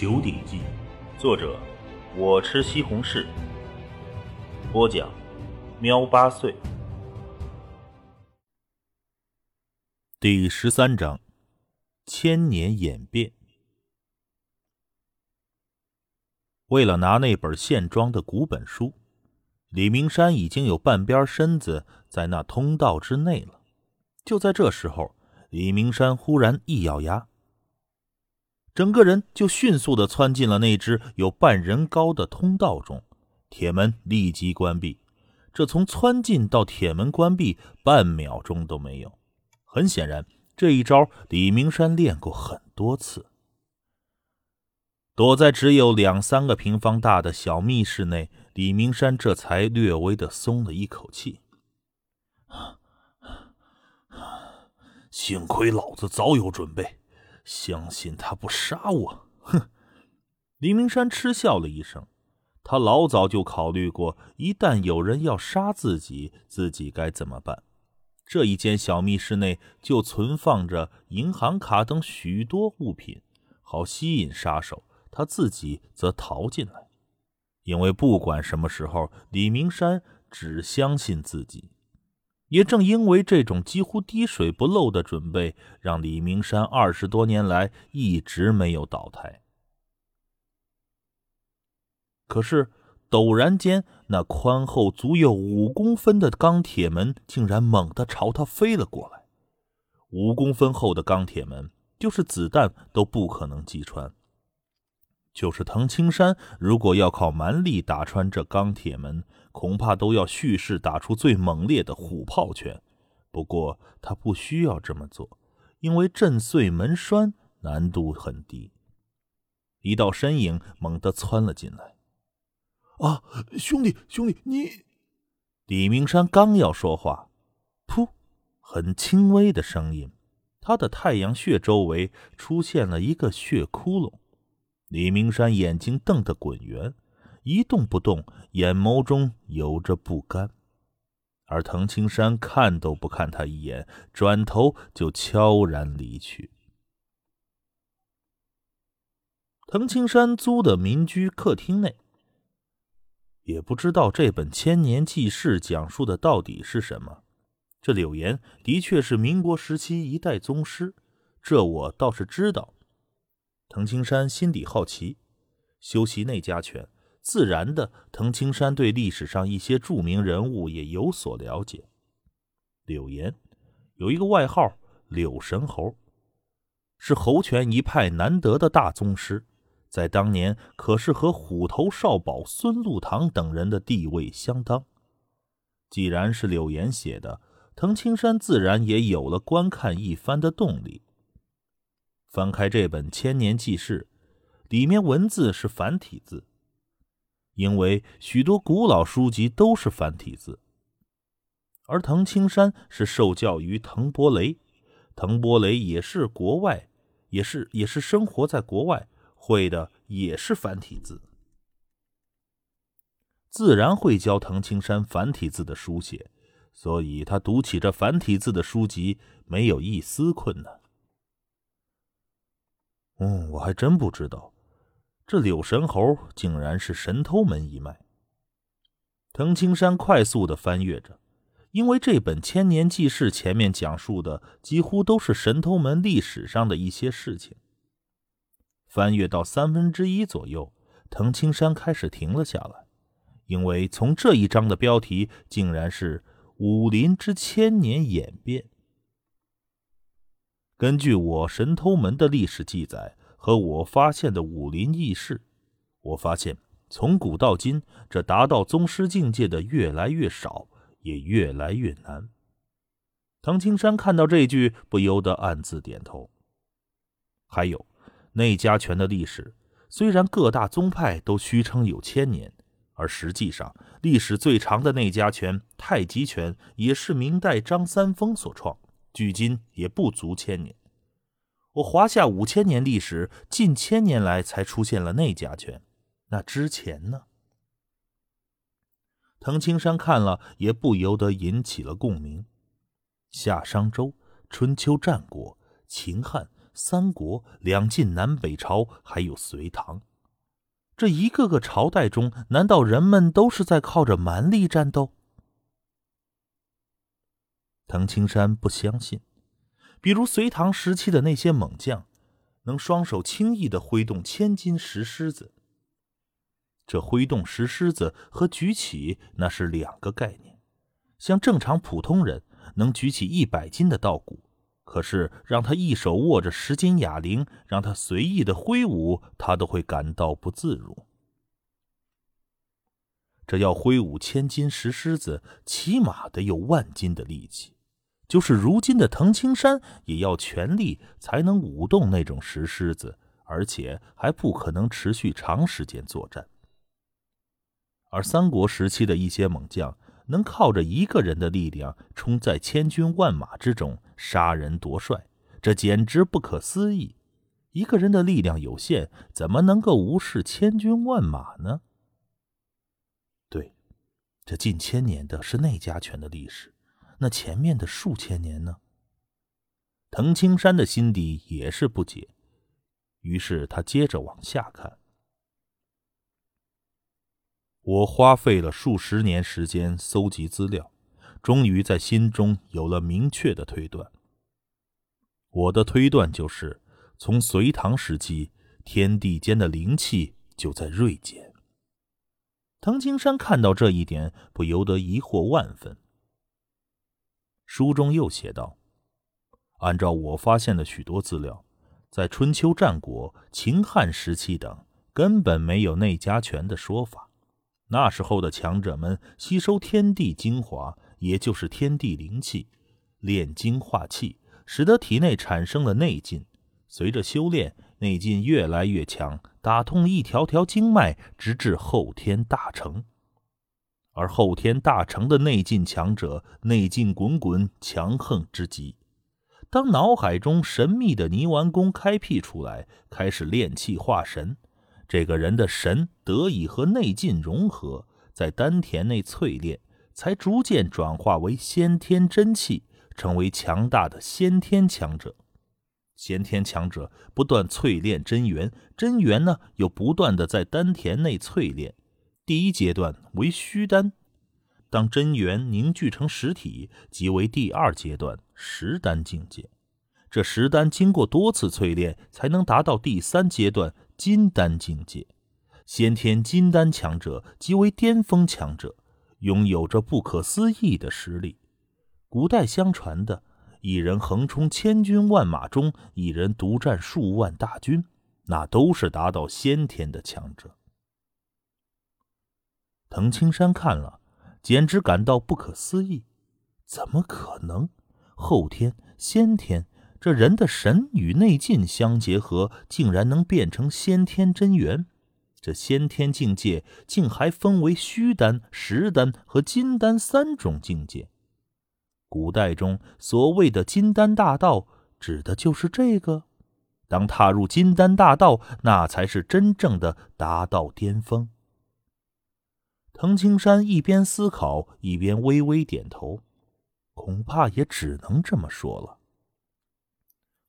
九鼎记》，作者我吃西红柿，播讲喵八岁。第十三章：千年演变。为了拿那本现装的古本书，李明山已经有半边身子在那通道之内了。就在这时候，李明山忽然一咬牙。整个人就迅速的窜进了那只有半人高的通道中，铁门立即关闭。这从窜进到铁门关闭，半秒钟都没有。很显然，这一招李明山练过很多次。躲在只有两三个平方大的小密室内，李明山这才略微的松了一口气。幸亏老子早有准备。相信他不杀我，哼！李明山嗤笑了一声。他老早就考虑过，一旦有人要杀自己，自己该怎么办。这一间小密室内就存放着银行卡等许多物品，好吸引杀手。他自己则逃进来，因为不管什么时候，李明山只相信自己。也正因为这种几乎滴水不漏的准备，让李明山二十多年来一直没有倒台。可是，陡然间，那宽厚足有五公分的钢铁门竟然猛地朝他飞了过来。五公分厚的钢铁门，就是子弹都不可能击穿。就是藤青山，如果要靠蛮力打穿这钢铁门，恐怕都要蓄势打出最猛烈的虎炮拳。不过他不需要这么做，因为震碎门栓难度很低。一道身影猛地窜了进来。“啊，兄弟，兄弟，你……”李明山刚要说话，噗，很轻微的声音，他的太阳穴周围出现了一个血窟窿。李明山眼睛瞪得滚圆，一动不动，眼眸中有着不甘。而滕青山看都不看他一眼，转头就悄然离去。滕青山租的民居客厅内，也不知道这本千年记事讲述的到底是什么。这柳岩的确是民国时期一代宗师，这我倒是知道。藤青山心底好奇，修习内家拳，自然的，藤青山对历史上一些著名人物也有所了解。柳岩有一个外号“柳神猴”，是猴拳一派难得的大宗师，在当年可是和虎头少保孙禄堂等人的地位相当。既然是柳岩写的，藤青山自然也有了观看一番的动力。翻开这本千年记事，里面文字是繁体字，因为许多古老书籍都是繁体字。而藤青山是受教于藤伯雷，藤伯雷也是国外，也是也是生活在国外，会的也是繁体字，自然会教藤青山繁体字的书写，所以他读起这繁体字的书籍没有一丝困难。嗯，我还真不知道，这柳神猴竟然是神偷门一脉。藤青山快速的翻阅着，因为这本千年记事前面讲述的几乎都是神偷门历史上的一些事情。翻阅到三分之一左右，藤青山开始停了下来，因为从这一章的标题竟然是“武林之千年演变”。根据我神偷门的历史记载和我发现的武林异事，我发现从古到今，这达到宗师境界的越来越少，也越来越难。唐青山看到这句，不由得暗自点头。还有内家拳的历史，虽然各大宗派都虚称有千年，而实际上历史最长的内家拳太极拳也是明代张三丰所创。距今也不足千年，我华夏五千年历史，近千年来才出现了内家拳，那之前呢？藤青山看了也不由得引起了共鸣。夏商周、春秋战国、秦汉、三国、两晋南北朝，还有隋唐。这一个个朝代中，难道人们都是在靠着蛮力战斗？藤青山不相信。比如隋唐时期的那些猛将，能双手轻易的挥动千斤石狮子。这挥动石狮子和举起那是两个概念。像正常普通人能举起一百斤的稻谷，可是让他一手握着十斤哑铃，让他随意的挥舞，他都会感到不自如。这要挥舞千斤石狮子，起码得有万斤的力气。就是如今的藤青山，也要全力才能舞动那种石狮子，而且还不可能持续长时间作战。而三国时期的一些猛将，能靠着一个人的力量冲在千军万马之中杀人夺帅，这简直不可思议。一个人的力量有限，怎么能够无视千军万马呢？对，这近千年的是内家拳的历史。那前面的数千年呢？藤青山的心底也是不解，于是他接着往下看。我花费了数十年时间搜集资料，终于在心中有了明确的推断。我的推断就是，从隋唐时期，天地间的灵气就在锐减。藤青山看到这一点，不由得疑惑万分。书中又写道：“按照我发现的许多资料，在春秋战国、秦汉时期等，根本没有内家拳的说法。那时候的强者们吸收天地精华，也就是天地灵气，炼精化气，使得体内产生了内劲。随着修炼，内劲越来越强，打通一条条经脉，直至后天大成。”而后天大成的内劲强者，内劲滚滚，强横之极。当脑海中神秘的泥丸宫开辟出来，开始炼气化神，这个人的神得以和内劲融合，在丹田内淬炼，才逐渐转化为先天真气，成为强大的先天强者。先天强者不断淬炼真元，真元呢又不断的在丹田内淬炼。第一阶段为虚丹，当真元凝聚成实体，即为第二阶段实丹境界。这实丹经过多次淬炼，才能达到第三阶段金丹境界。先天金丹强者即为巅峰强者，拥有着不可思议的实力。古代相传的一人横冲千军万马中，一人独占数万大军，那都是达到先天的强者。藤青山看了，简直感到不可思议。怎么可能？后天、先天，这人的神与内劲相结合，竟然能变成先天真元。这先天境界竟还分为虚丹、实丹和金丹三种境界。古代中所谓的金丹大道，指的就是这个。当踏入金丹大道，那才是真正的达到巅峰。藤青山一边思考，一边微微点头，恐怕也只能这么说了。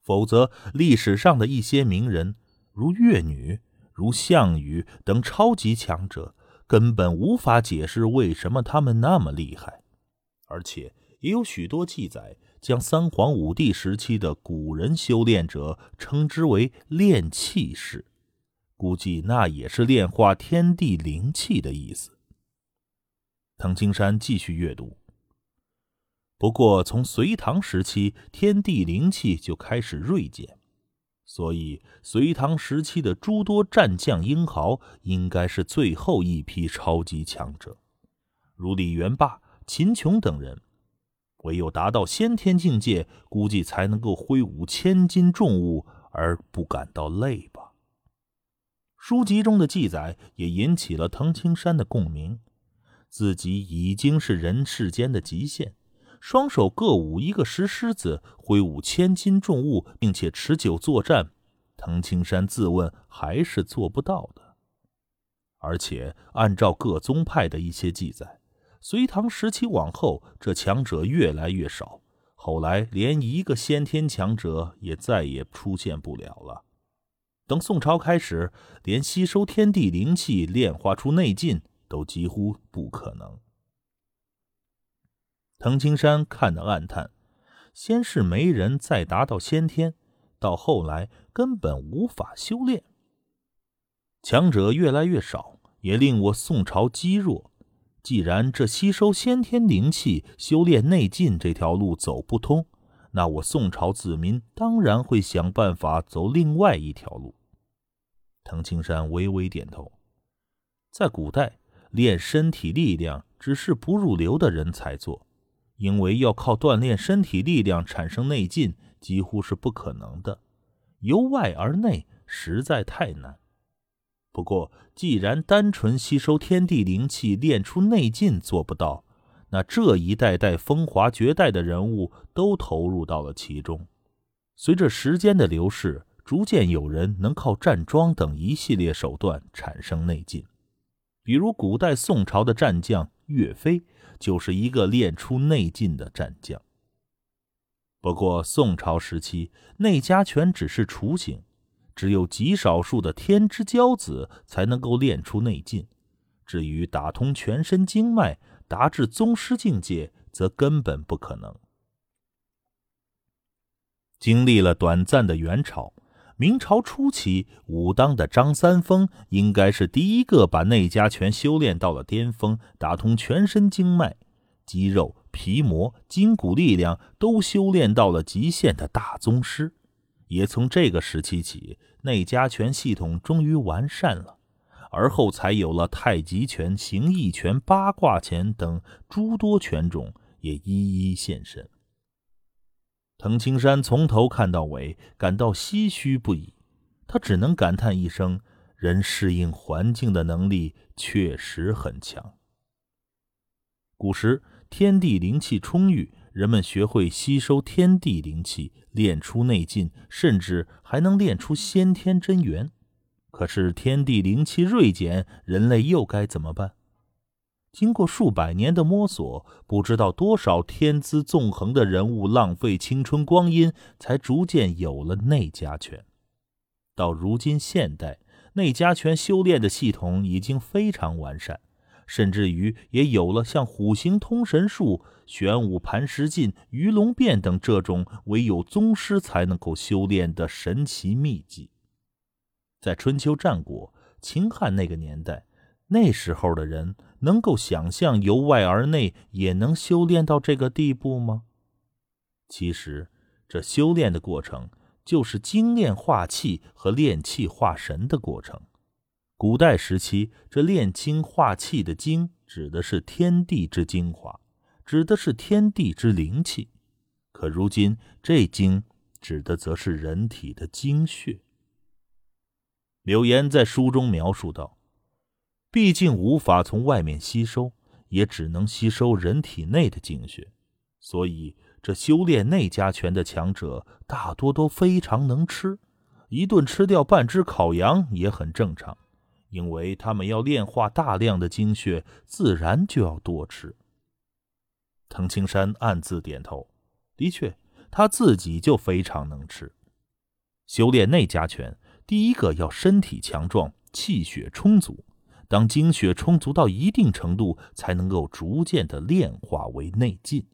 否则，历史上的一些名人，如越女、如项羽等超级强者，根本无法解释为什么他们那么厉害。而且，也有许多记载，将三皇五帝时期的古人修炼者称之为炼气士，估计那也是炼化天地灵气的意思。藤青山继续阅读。不过，从隋唐时期，天地灵气就开始锐减，所以隋唐时期的诸多战将英豪，应该是最后一批超级强者，如李元霸、秦琼等人。唯有达到先天境界，估计才能够挥舞千斤重物而不感到累吧。书籍中的记载也引起了藤青山的共鸣。自己已经是人世间的极限，双手各舞一个石狮子，挥舞千斤重物，并且持久作战。藤青山自问还是做不到的。而且按照各宗派的一些记载，隋唐时期往后，这强者越来越少，后来连一个先天强者也再也出现不了了。等宋朝开始，连吸收天地灵气、炼化出内劲都几乎不可能。藤青山看得暗叹：先是没人再达到先天，到后来根本无法修炼，强者越来越少，也令我宋朝积弱。既然这吸收先天灵气、修炼内劲这条路走不通，那我宋朝子民当然会想办法走另外一条路。藤青山微微点头，在古代，练身体力量只是不入流的人才做，因为要靠锻炼身体力量产生内劲，几乎是不可能的，由外而内实在太难。不过，既然单纯吸收天地灵气练出内劲做不到，那这一代代风华绝代的人物都投入到了其中。随着时间的流逝，逐渐有人能靠站桩等一系列手段产生内劲，比如古代宋朝的战将岳飞就是一个练出内劲的战将。不过，宋朝时期内家拳只是雏形。只有极少数的天之骄子才能够练出内劲，至于打通全身经脉、达至宗师境界，则根本不可能。经历了短暂的元朝，明朝初期，武当的张三丰应该是第一个把内家拳修炼到了巅峰、打通全身经脉、肌肉、皮膜、筋骨力量都修炼到了极限的大宗师。也从这个时期起，内家拳系统终于完善了，而后才有了太极拳、形意拳、八卦拳等诸多拳种也一一现身。藤青山从头看到尾，感到唏嘘不已。他只能感叹一声：人适应环境的能力确实很强。古时天地灵气充裕。人们学会吸收天地灵气，练出内劲，甚至还能练出先天真元。可是天地灵气锐减，人类又该怎么办？经过数百年的摸索，不知道多少天资纵横的人物浪费青春光阴，才逐渐有了内家拳。到如今现代，内家拳修炼的系统已经非常完善。甚至于也有了像虎形通神术、玄武盘石劲、鱼龙变等这种唯有宗师才能够修炼的神奇秘籍。在春秋战国、秦汉那个年代，那时候的人能够想象由外而内也能修炼到这个地步吗？其实，这修炼的过程就是精炼化气和炼气化神的过程。古代时期，这炼精化气的精指的是天地之精华，指的是天地之灵气；可如今，这精指的则是人体的精血。柳岩在书中描述道：“毕竟无法从外面吸收，也只能吸收人体内的精血，所以这修炼内家拳的强者大多都非常能吃，一顿吃掉半只烤羊也很正常。”因为他们要炼化大量的精血，自然就要多吃。藤青山暗自点头，的确，他自己就非常能吃。修炼内家拳，第一个要身体强壮，气血充足。当精血充足到一定程度才能够逐渐的炼化为内劲